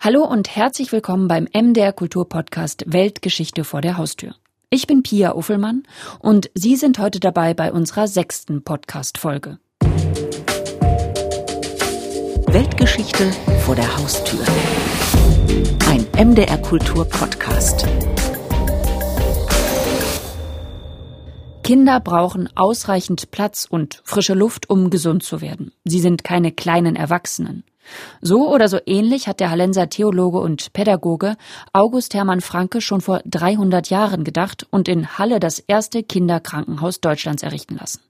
Hallo und herzlich willkommen beim MDR Kulturpodcast Weltgeschichte vor der Haustür. Ich bin Pia Uffelmann und Sie sind heute dabei bei unserer sechsten Podcast-Folge. Weltgeschichte vor der Haustür. Ein MDR Kultur-Podcast. Kinder brauchen ausreichend Platz und frische Luft, um gesund zu werden. Sie sind keine kleinen Erwachsenen. So oder so ähnlich hat der Hallenser Theologe und Pädagoge August Hermann Franke schon vor 300 Jahren gedacht und in Halle das erste Kinderkrankenhaus Deutschlands errichten lassen.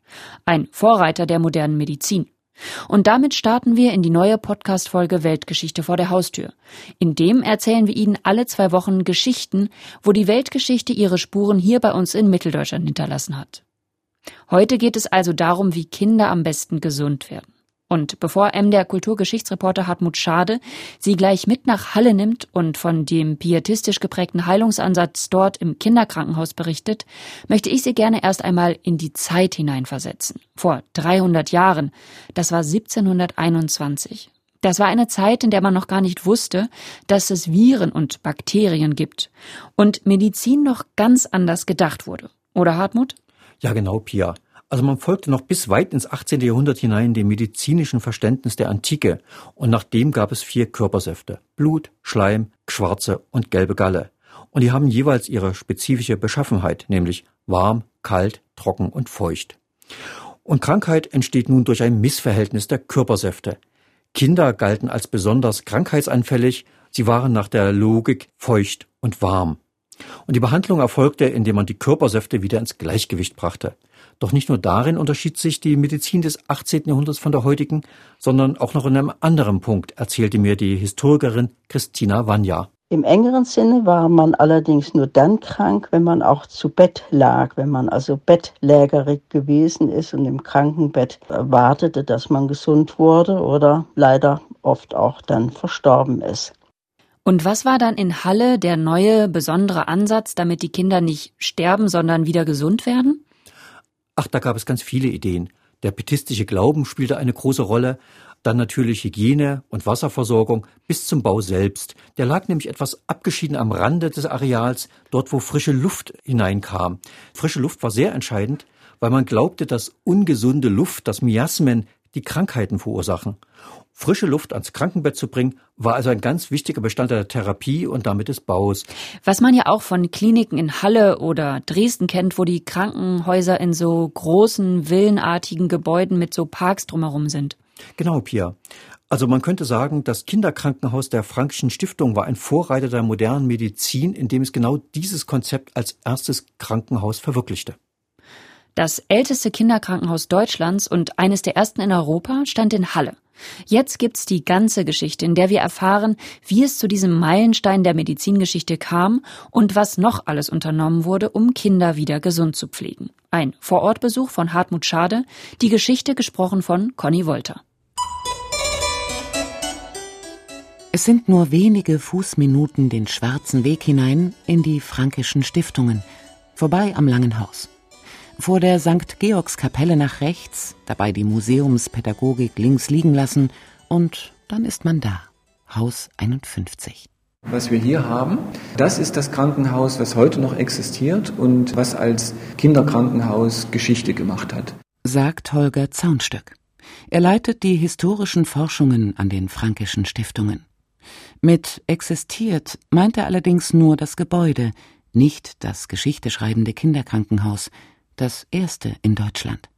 Ein Vorreiter der modernen Medizin. Und damit starten wir in die neue Podcast-Folge Weltgeschichte vor der Haustür. In dem erzählen wir Ihnen alle zwei Wochen Geschichten, wo die Weltgeschichte ihre Spuren hier bei uns in Mitteldeutschland hinterlassen hat. Heute geht es also darum, wie Kinder am besten gesund werden. Und bevor M der Kulturgeschichtsreporter Hartmut Schade sie gleich mit nach Halle nimmt und von dem pietistisch geprägten Heilungsansatz dort im Kinderkrankenhaus berichtet, möchte ich sie gerne erst einmal in die Zeit hineinversetzen. Vor 300 Jahren. Das war 1721. Das war eine Zeit, in der man noch gar nicht wusste, dass es Viren und Bakterien gibt und Medizin noch ganz anders gedacht wurde. Oder Hartmut? Ja, genau, Pia. Also man folgte noch bis weit ins 18. Jahrhundert hinein dem medizinischen Verständnis der Antike und nach dem gab es vier Körpersäfte. Blut, Schleim, schwarze und gelbe Galle. Und die haben jeweils ihre spezifische Beschaffenheit, nämlich warm, kalt, trocken und feucht. Und Krankheit entsteht nun durch ein Missverhältnis der Körpersäfte. Kinder galten als besonders krankheitsanfällig, sie waren nach der Logik feucht und warm. Und die Behandlung erfolgte, indem man die Körpersäfte wieder ins Gleichgewicht brachte. Doch nicht nur darin unterschied sich die Medizin des 18. Jahrhunderts von der heutigen, sondern auch noch in einem anderen Punkt, erzählte mir die Historikerin Christina Vanya. Im engeren Sinne war man allerdings nur dann krank, wenn man auch zu Bett lag, wenn man also bettlägerig gewesen ist und im Krankenbett wartete, dass man gesund wurde oder leider oft auch dann verstorben ist. Und was war dann in Halle der neue besondere Ansatz, damit die Kinder nicht sterben, sondern wieder gesund werden? Ach, da gab es ganz viele Ideen. Der pietistische Glauben spielte eine große Rolle, dann natürlich Hygiene und Wasserversorgung bis zum Bau selbst. Der lag nämlich etwas abgeschieden am Rande des Areals, dort wo frische Luft hineinkam. Frische Luft war sehr entscheidend, weil man glaubte, dass ungesunde Luft, das Miasmen, die Krankheiten verursachen. Frische Luft ans Krankenbett zu bringen, war also ein ganz wichtiger Bestandteil der Therapie und damit des Baus. Was man ja auch von Kliniken in Halle oder Dresden kennt, wo die Krankenhäuser in so großen, villenartigen Gebäuden mit so Parks drumherum sind. Genau, Pia. Also man könnte sagen, das Kinderkrankenhaus der Frankischen Stiftung war ein Vorreiter der modernen Medizin, indem es genau dieses Konzept als erstes Krankenhaus verwirklichte. Das älteste Kinderkrankenhaus Deutschlands und eines der ersten in Europa stand in Halle. Jetzt gibt's die ganze Geschichte, in der wir erfahren, wie es zu diesem Meilenstein der Medizingeschichte kam und was noch alles unternommen wurde, um Kinder wieder gesund zu pflegen. Ein Vorortbesuch von Hartmut Schade, die Geschichte gesprochen von Conny Wolter. Es sind nur wenige Fußminuten den schwarzen Weg hinein in die frankischen Stiftungen, vorbei am Langen Haus. Vor der St. Georgskapelle nach rechts, dabei die Museumspädagogik links liegen lassen und dann ist man da. Haus 51. Was wir hier haben, das ist das Krankenhaus, was heute noch existiert und was als Kinderkrankenhaus Geschichte gemacht hat. Sagt Holger Zaunstöck. Er leitet die historischen Forschungen an den fränkischen Stiftungen. Mit existiert meint er allerdings nur das Gebäude, nicht das geschichteschreibende Kinderkrankenhaus, das erste in Deutschland.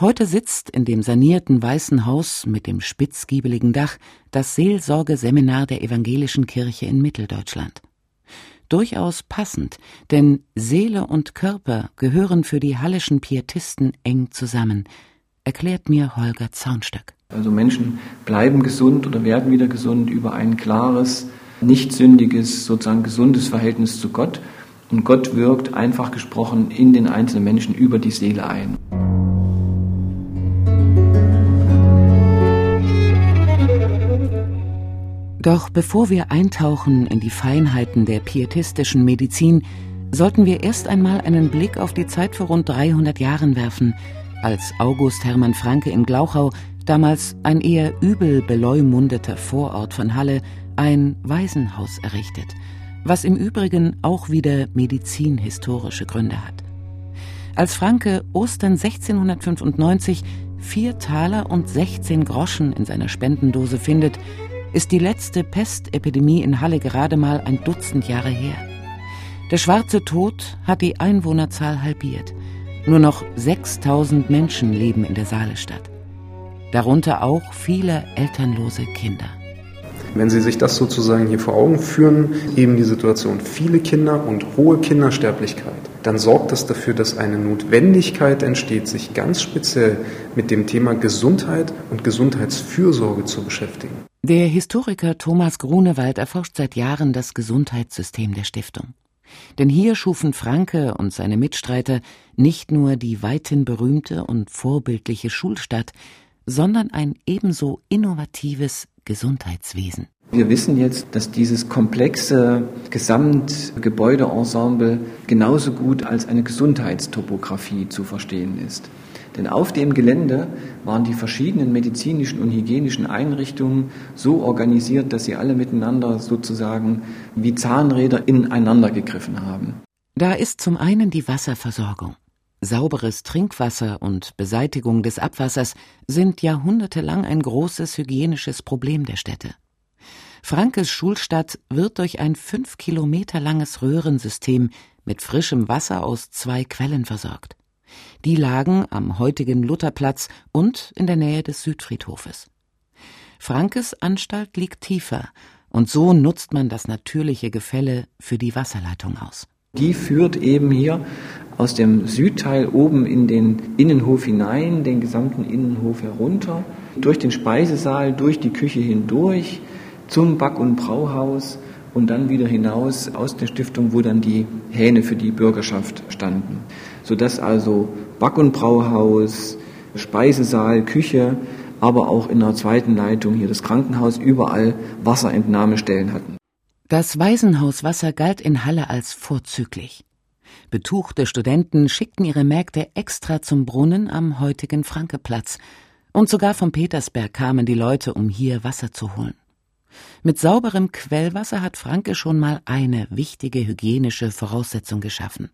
Heute sitzt in dem sanierten Weißen Haus mit dem spitzgiebeligen Dach das Seelsorgeseminar der Evangelischen Kirche in Mitteldeutschland. Durchaus passend, denn Seele und Körper gehören für die hallischen Pietisten eng zusammen, erklärt mir Holger Zaunstöck. Also Menschen bleiben gesund oder werden wieder gesund über ein klares, nicht sündiges, sozusagen gesundes Verhältnis zu Gott und Gott wirkt einfach gesprochen in den einzelnen Menschen über die Seele ein. Doch bevor wir eintauchen in die Feinheiten der pietistischen Medizin, sollten wir erst einmal einen Blick auf die Zeit vor rund 300 Jahren werfen, als August Hermann Franke in Glauchau, damals ein eher übel beleumundeter Vorort von Halle, ein Waisenhaus errichtet, was im Übrigen auch wieder medizinhistorische Gründe hat. Als Franke Ostern 1695 vier Taler und 16 Groschen in seiner Spendendose findet, ist die letzte Pestepidemie in Halle gerade mal ein Dutzend Jahre her. Der schwarze Tod hat die Einwohnerzahl halbiert. Nur noch 6000 Menschen leben in der Saalestadt. Darunter auch viele elternlose Kinder. Wenn Sie sich das sozusagen hier vor Augen führen, eben die Situation viele Kinder und hohe Kindersterblichkeit, dann sorgt das dafür, dass eine Notwendigkeit entsteht, sich ganz speziell mit dem Thema Gesundheit und Gesundheitsfürsorge zu beschäftigen. Der Historiker Thomas Grunewald erforscht seit Jahren das Gesundheitssystem der Stiftung. Denn hier schufen Franke und seine Mitstreiter nicht nur die weithin berühmte und vorbildliche Schulstadt, sondern ein ebenso innovatives Gesundheitswesen. Wir wissen jetzt, dass dieses komplexe Gesamtgebäudeensemble genauso gut als eine Gesundheitstopographie zu verstehen ist. Denn auf dem Gelände waren die verschiedenen medizinischen und hygienischen Einrichtungen so organisiert, dass sie alle miteinander sozusagen wie Zahnräder ineinander gegriffen haben. Da ist zum einen die Wasserversorgung. Sauberes Trinkwasser und Beseitigung des Abwassers sind jahrhundertelang ein großes hygienisches Problem der Städte. Frankes Schulstadt wird durch ein fünf Kilometer langes Röhrensystem mit frischem Wasser aus zwei Quellen versorgt. Die lagen am heutigen Lutherplatz und in der Nähe des Südfriedhofes. Frankes Anstalt liegt tiefer, und so nutzt man das natürliche Gefälle für die Wasserleitung aus. Die führt eben hier aus dem Südteil oben in den Innenhof hinein, den gesamten Innenhof herunter, durch den Speisesaal, durch die Küche hindurch, zum Back- und Brauhaus und dann wieder hinaus aus der Stiftung, wo dann die Hähne für die Bürgerschaft standen. Sodass also Back- und Brauhaus, Speisesaal, Küche, aber auch in der zweiten Leitung hier das Krankenhaus überall Wasserentnahmestellen hatten. Das Waisenhaus Wasser galt in Halle als vorzüglich. Betuchte Studenten schickten ihre Mägde extra zum Brunnen am heutigen Frankeplatz, und sogar vom Petersberg kamen die Leute, um hier Wasser zu holen. Mit sauberem Quellwasser hat Franke schon mal eine wichtige hygienische Voraussetzung geschaffen.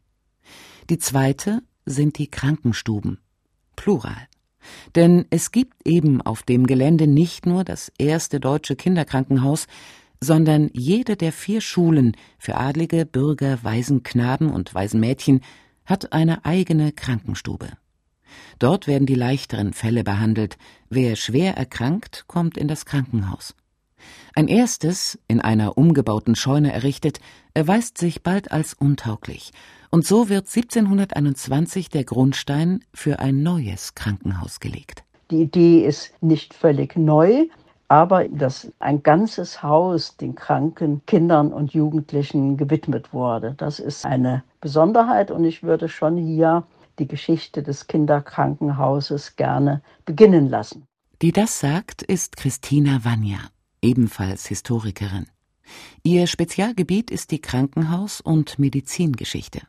Die zweite sind die Krankenstuben. Plural. Denn es gibt eben auf dem Gelände nicht nur das erste deutsche Kinderkrankenhaus, sondern jede der vier Schulen für adlige Bürger, Waisenknaben und Waisenmädchen hat eine eigene Krankenstube. Dort werden die leichteren Fälle behandelt. Wer schwer erkrankt, kommt in das Krankenhaus. Ein erstes, in einer umgebauten Scheune errichtet, erweist sich bald als untauglich, und so wird 1721 der Grundstein für ein neues Krankenhaus gelegt. Die Idee ist nicht völlig neu, aber dass ein ganzes Haus den kranken Kindern und Jugendlichen gewidmet wurde. Das ist eine Besonderheit und ich würde schon hier die Geschichte des Kinderkrankenhauses gerne beginnen lassen. Die das sagt, ist Christina Vanya ebenfalls Historikerin. Ihr Spezialgebiet ist die Krankenhaus- und Medizingeschichte.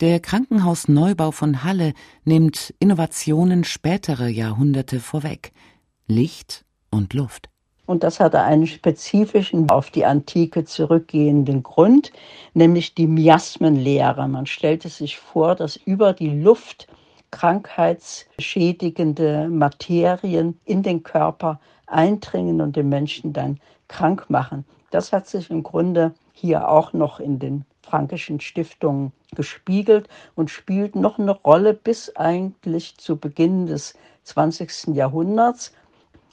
Der Krankenhausneubau von Halle nimmt Innovationen späterer Jahrhunderte vorweg. Licht und Luft. Und das hatte einen spezifischen, auf die Antike zurückgehenden Grund, nämlich die Miasmenlehre. Man stellte sich vor, dass über die Luft krankheitsschädigende Materien in den Körper eindringen und den Menschen dann krank machen. Das hat sich im Grunde hier auch noch in den frankischen Stiftungen gespiegelt und spielt noch eine Rolle bis eigentlich zu Beginn des 20. Jahrhunderts.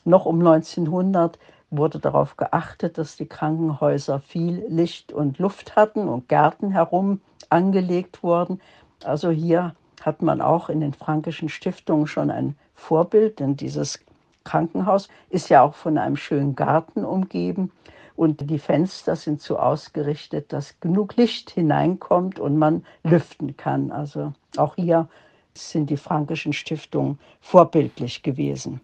Noch um 1900 wurde darauf geachtet, dass die Krankenhäuser viel Licht und Luft hatten und Gärten herum angelegt wurden. Also hier hat man auch in den frankischen Stiftungen schon ein Vorbild, denn dieses Krankenhaus ist ja auch von einem schönen Garten umgeben und die Fenster sind so ausgerichtet, dass genug Licht hineinkommt und man lüften kann. Also auch hier sind die frankischen Stiftungen vorbildlich gewesen.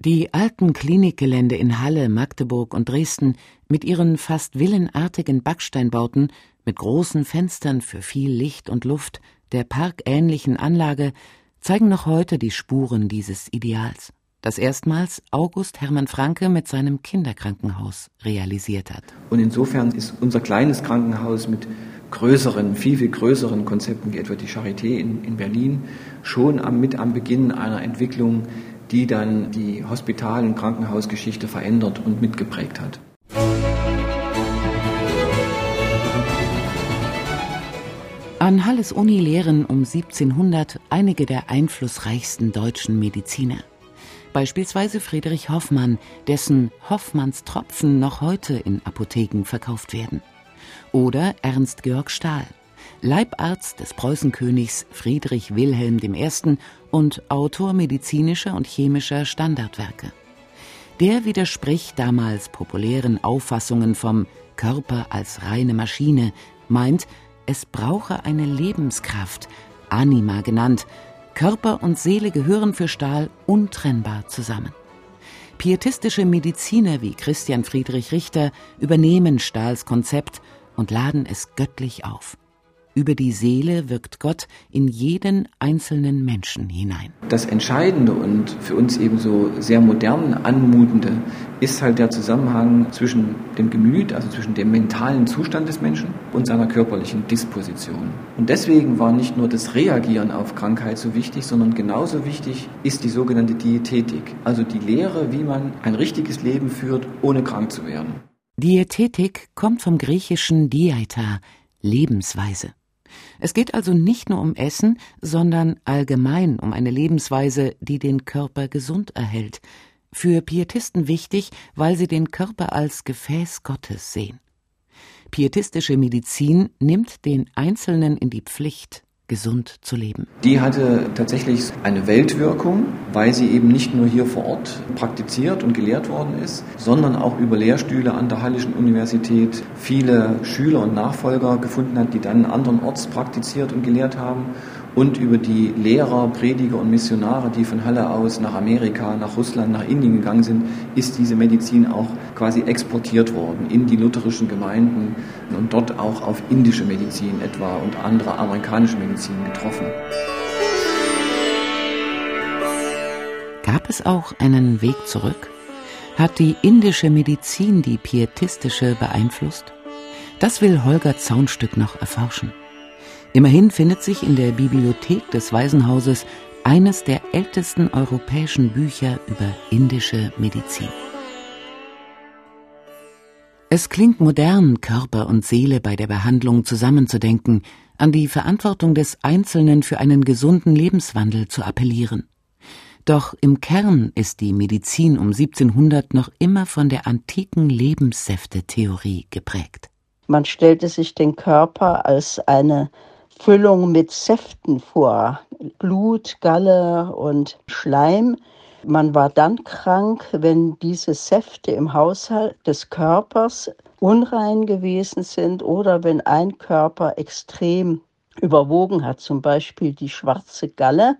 Die alten Klinikgelände in Halle, Magdeburg und Dresden mit ihren fast villenartigen Backsteinbauten mit großen Fenstern für viel Licht und Luft, der parkähnlichen Anlage zeigen noch heute die Spuren dieses Ideals. das erstmals August Hermann Franke mit seinem Kinderkrankenhaus realisiert hat. Und insofern ist unser kleines Krankenhaus mit größeren, viel, viel größeren Konzepten wie etwa die Charité in, in Berlin schon am, mit am Beginn einer Entwicklung, die dann die Hospital- und Krankenhausgeschichte verändert und mitgeprägt hat. An Halles Uni lehren um 1700 einige der einflussreichsten deutschen Mediziner. Beispielsweise Friedrich Hoffmann, dessen Hoffmanns Tropfen noch heute in Apotheken verkauft werden. Oder Ernst Georg Stahl, Leibarzt des Preußenkönigs Friedrich Wilhelm I. und Autor medizinischer und chemischer Standardwerke. Der widerspricht damals populären Auffassungen vom Körper als reine Maschine, meint, es brauche eine Lebenskraft, Anima genannt. Körper und Seele gehören für Stahl untrennbar zusammen. Pietistische Mediziner wie Christian Friedrich Richter übernehmen Stahls Konzept und laden es göttlich auf. Über die Seele wirkt Gott in jeden einzelnen Menschen hinein. Das Entscheidende und für uns ebenso sehr modern anmutende ist halt der Zusammenhang zwischen dem Gemüt, also zwischen dem mentalen Zustand des Menschen und seiner körperlichen Disposition. Und deswegen war nicht nur das Reagieren auf Krankheit so wichtig, sondern genauso wichtig ist die sogenannte Diätetik, also die Lehre, wie man ein richtiges Leben führt, ohne krank zu werden. Diätetik kommt vom griechischen Diaeta, Lebensweise. Es geht also nicht nur um Essen, sondern allgemein um eine Lebensweise, die den Körper gesund erhält. Für Pietisten wichtig, weil sie den Körper als Gefäß Gottes sehen. Pietistische Medizin nimmt den Einzelnen in die Pflicht, gesund zu leben. Die hatte tatsächlich eine Weltwirkung, weil sie eben nicht nur hier vor Ort praktiziert und gelehrt worden ist, sondern auch über Lehrstühle an der Hallischen Universität viele Schüler und Nachfolger gefunden hat, die dann andernorts praktiziert und gelehrt haben und über die Lehrer, Prediger und Missionare, die von Halle aus nach Amerika, nach Russland, nach Indien gegangen sind, ist diese Medizin auch quasi exportiert worden in die lutherischen Gemeinden und dort auch auf indische Medizin etwa und andere amerikanische Medizin getroffen. Gab es auch einen Weg zurück? Hat die indische Medizin die pietistische beeinflusst? Das will Holger Zaunstück noch erforschen. Immerhin findet sich in der Bibliothek des Waisenhauses eines der ältesten europäischen Bücher über indische Medizin. Es klingt modern, Körper und Seele bei der Behandlung zusammenzudenken, an die Verantwortung des Einzelnen für einen gesunden Lebenswandel zu appellieren. Doch im Kern ist die Medizin um 1700 noch immer von der antiken Lebenssäfte-Theorie geprägt. Man stellte sich den Körper als eine Füllung mit Säften vor, Blut, Galle und Schleim. Man war dann krank, wenn diese Säfte im Haushalt des Körpers unrein gewesen sind oder wenn ein Körper extrem überwogen hat, zum Beispiel die schwarze Galle,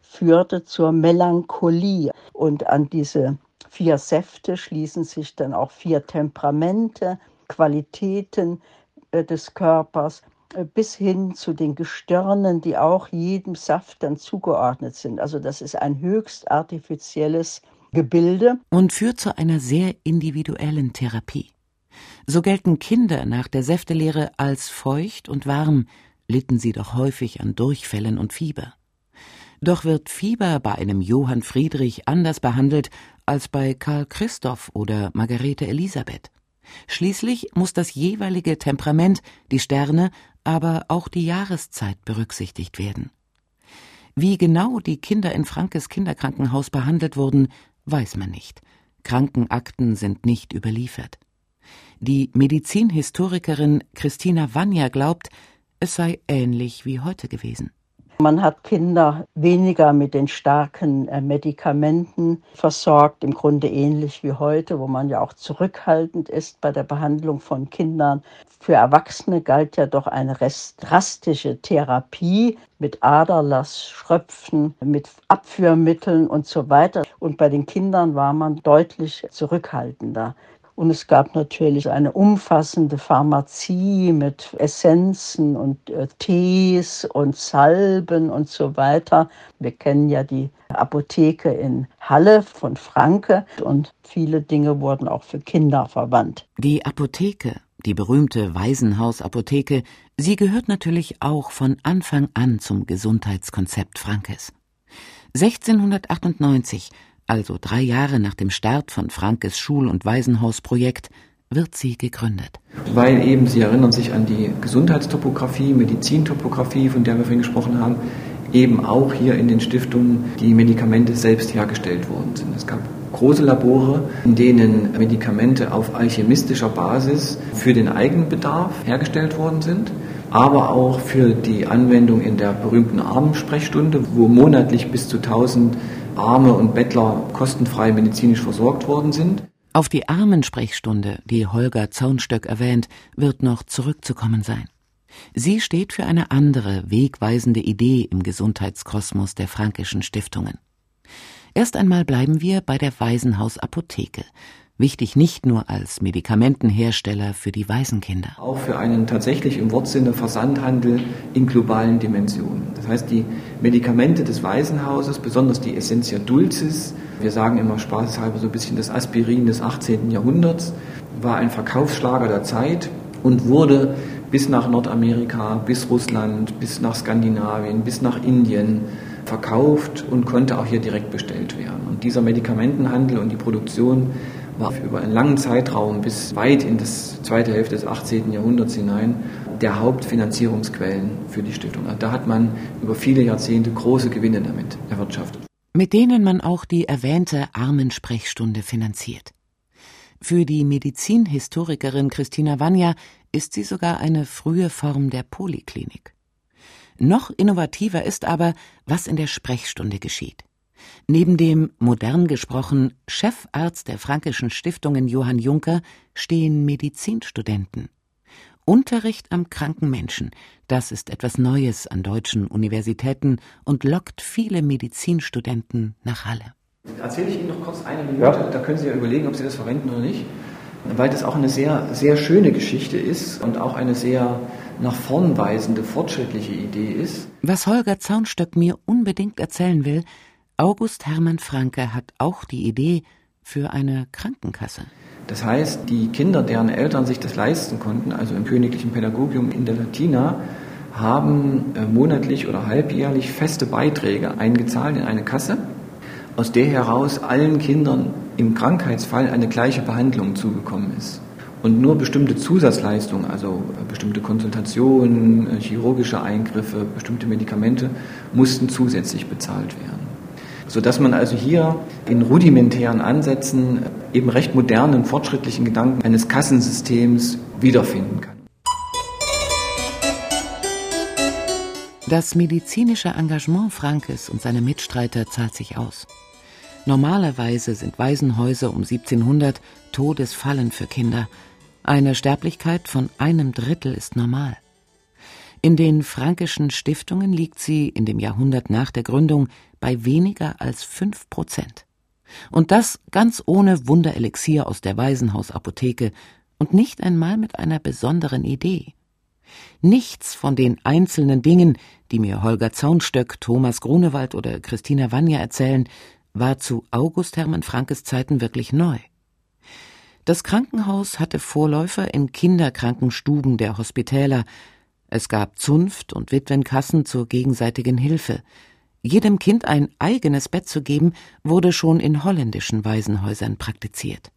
führte zur Melancholie. Und an diese vier Säfte schließen sich dann auch vier Temperamente, Qualitäten äh, des Körpers. Äh, bis hin zu den Gestirnen, die auch jedem Saft dann zugeordnet sind. Also das ist ein höchst artifizielles Gebilde. Und führt zu einer sehr individuellen Therapie. So gelten Kinder nach der Säftelehre als feucht und warm, litten sie doch häufig an Durchfällen und Fieber. Doch wird Fieber bei einem Johann Friedrich anders behandelt als bei Karl Christoph oder Margarete Elisabeth. Schließlich muss das jeweilige Temperament, die Sterne, aber auch die Jahreszeit berücksichtigt werden. Wie genau die Kinder in Frankes Kinderkrankenhaus behandelt wurden, weiß man nicht. Krankenakten sind nicht überliefert. Die Medizinhistorikerin Christina Vanya glaubt, es sei ähnlich wie heute gewesen. Man hat Kinder weniger mit den starken äh, Medikamenten versorgt, im Grunde ähnlich wie heute, wo man ja auch zurückhaltend ist bei der Behandlung von Kindern. Für Erwachsene galt ja doch eine drastische Therapie mit Aderlass, Schröpfen, mit Abführmitteln und so weiter. Und bei den Kindern war man deutlich zurückhaltender. Und es gab natürlich eine umfassende Pharmazie mit Essenzen und äh, Tees und Salben und so weiter. Wir kennen ja die Apotheke in Halle von Franke und viele Dinge wurden auch für Kinder verwandt. Die Apotheke, die berühmte Waisenhausapotheke, sie gehört natürlich auch von Anfang an zum Gesundheitskonzept Frankes. 1698 also drei Jahre nach dem Start von Frankes Schul- und Waisenhausprojekt, wird sie gegründet. Weil eben, Sie erinnern sich an die Gesundheitstopographie, Medizintopographie, von der wir vorhin gesprochen haben, eben auch hier in den Stiftungen die Medikamente selbst hergestellt worden sind. Es gab große Labore, in denen Medikamente auf alchemistischer Basis für den Eigenbedarf hergestellt worden sind, aber auch für die Anwendung in der berühmten Armensprechstunde, wo monatlich bis zu 1000 Arme und Bettler kostenfrei medizinisch versorgt worden sind. Auf die Armensprechstunde, die Holger Zaunstöck erwähnt, wird noch zurückzukommen sein. Sie steht für eine andere, wegweisende Idee im Gesundheitskosmos der Frankischen Stiftungen. Erst einmal bleiben wir bei der Waisenhausapotheke, wichtig nicht nur als Medikamentenhersteller für die Waisenkinder. Auch für einen tatsächlich im Wortsinne Versandhandel in globalen Dimensionen. Das heißt, die Medikamente des Waisenhauses, besonders die Essentia Dulcis, wir sagen immer spaßhalber so ein bisschen das Aspirin des 18. Jahrhunderts, war ein Verkaufsschlager der Zeit und wurde bis nach Nordamerika, bis Russland, bis nach Skandinavien, bis nach Indien verkauft und konnte auch hier direkt bestellt werden. Und dieser Medikamentenhandel und die Produktion war über einen langen Zeitraum bis weit in das zweite Hälfte des 18. Jahrhunderts hinein der Hauptfinanzierungsquellen für die Stiftung. Also da hat man über viele Jahrzehnte große Gewinne damit erwirtschaftet. Mit denen man auch die erwähnte Armensprechstunde finanziert. Für die Medizinhistorikerin Christina Vanya ist sie sogar eine frühe Form der Poliklinik. Noch innovativer ist aber, was in der Sprechstunde geschieht. Neben dem, modern gesprochen, Chefarzt der Frankischen Stiftungen Johann Juncker stehen Medizinstudenten. Unterricht am kranken Menschen, das ist etwas Neues an deutschen Universitäten und lockt viele Medizinstudenten nach Halle. Erzähle ich Ihnen noch kurz eine Minute, ja. da können Sie ja überlegen, ob Sie das verwenden oder nicht, weil das auch eine sehr, sehr schöne Geschichte ist und auch eine sehr nach vorn weisende, fortschrittliche Idee ist. Was Holger Zaunstöck mir unbedingt erzählen will, August Hermann Franke hat auch die Idee für eine Krankenkasse. Das heißt, die Kinder, deren Eltern sich das leisten konnten, also im königlichen Pädagogium in der Latina, haben äh, monatlich oder halbjährlich feste Beiträge eingezahlt in eine Kasse, aus der heraus allen Kindern im Krankheitsfall eine gleiche Behandlung zugekommen ist. Und nur bestimmte Zusatzleistungen, also bestimmte Konsultationen, chirurgische Eingriffe, bestimmte Medikamente, mussten zusätzlich bezahlt werden sodass man also hier in rudimentären Ansätzen eben recht modernen, fortschrittlichen Gedanken eines Kassensystems wiederfinden kann. Das medizinische Engagement Frankes und seiner Mitstreiter zahlt sich aus. Normalerweise sind Waisenhäuser um 1700 Todesfallen für Kinder. Eine Sterblichkeit von einem Drittel ist normal. In den fränkischen Stiftungen liegt sie in dem Jahrhundert nach der Gründung bei weniger als fünf Prozent. Und das ganz ohne Wunderelixier aus der Waisenhausapotheke und nicht einmal mit einer besonderen Idee. Nichts von den einzelnen Dingen, die mir Holger Zaunstöck, Thomas Grunewald oder Christina Wanja erzählen, war zu August Hermann Frankes Zeiten wirklich neu. Das Krankenhaus hatte Vorläufer in Kinderkrankenstuben der Hospitäler, es gab Zunft und Witwenkassen zur gegenseitigen Hilfe. Jedem Kind ein eigenes Bett zu geben, wurde schon in holländischen Waisenhäusern praktiziert.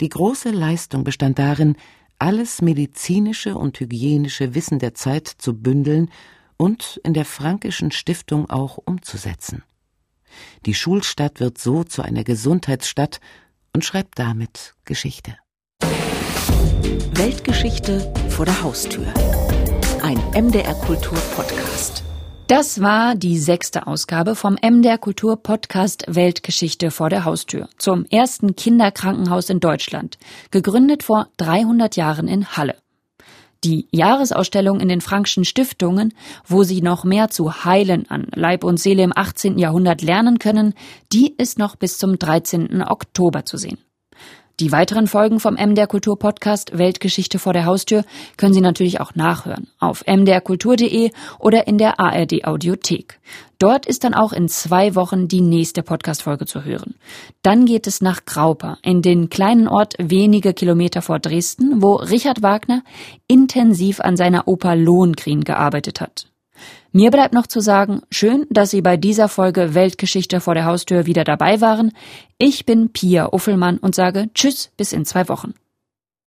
Die große Leistung bestand darin, alles medizinische und hygienische Wissen der Zeit zu bündeln und in der Frankischen Stiftung auch umzusetzen. Die Schulstadt wird so zu einer Gesundheitsstadt und schreibt damit Geschichte. Weltgeschichte vor der Haustür ein MDR Kultur Podcast. Das war die sechste Ausgabe vom MDR Kultur Podcast Weltgeschichte vor der Haustür zum ersten Kinderkrankenhaus in Deutschland, gegründet vor 300 Jahren in Halle. Die Jahresausstellung in den Frankschen Stiftungen, wo Sie noch mehr zu Heilen an Leib und Seele im 18. Jahrhundert lernen können, die ist noch bis zum 13. Oktober zu sehen. Die weiteren Folgen vom MDR Kultur Podcast Weltgeschichte vor der Haustür können Sie natürlich auch nachhören auf mdrkultur.de oder in der ARD Audiothek. Dort ist dann auch in zwei Wochen die nächste Podcast-Folge zu hören. Dann geht es nach Grauper, in den kleinen Ort wenige Kilometer vor Dresden, wo Richard Wagner intensiv an seiner Oper Lohengrin gearbeitet hat. Mir bleibt noch zu sagen, schön, dass Sie bei dieser Folge Weltgeschichte vor der Haustür wieder dabei waren. Ich bin Pia Uffelmann und sage Tschüss bis in zwei Wochen.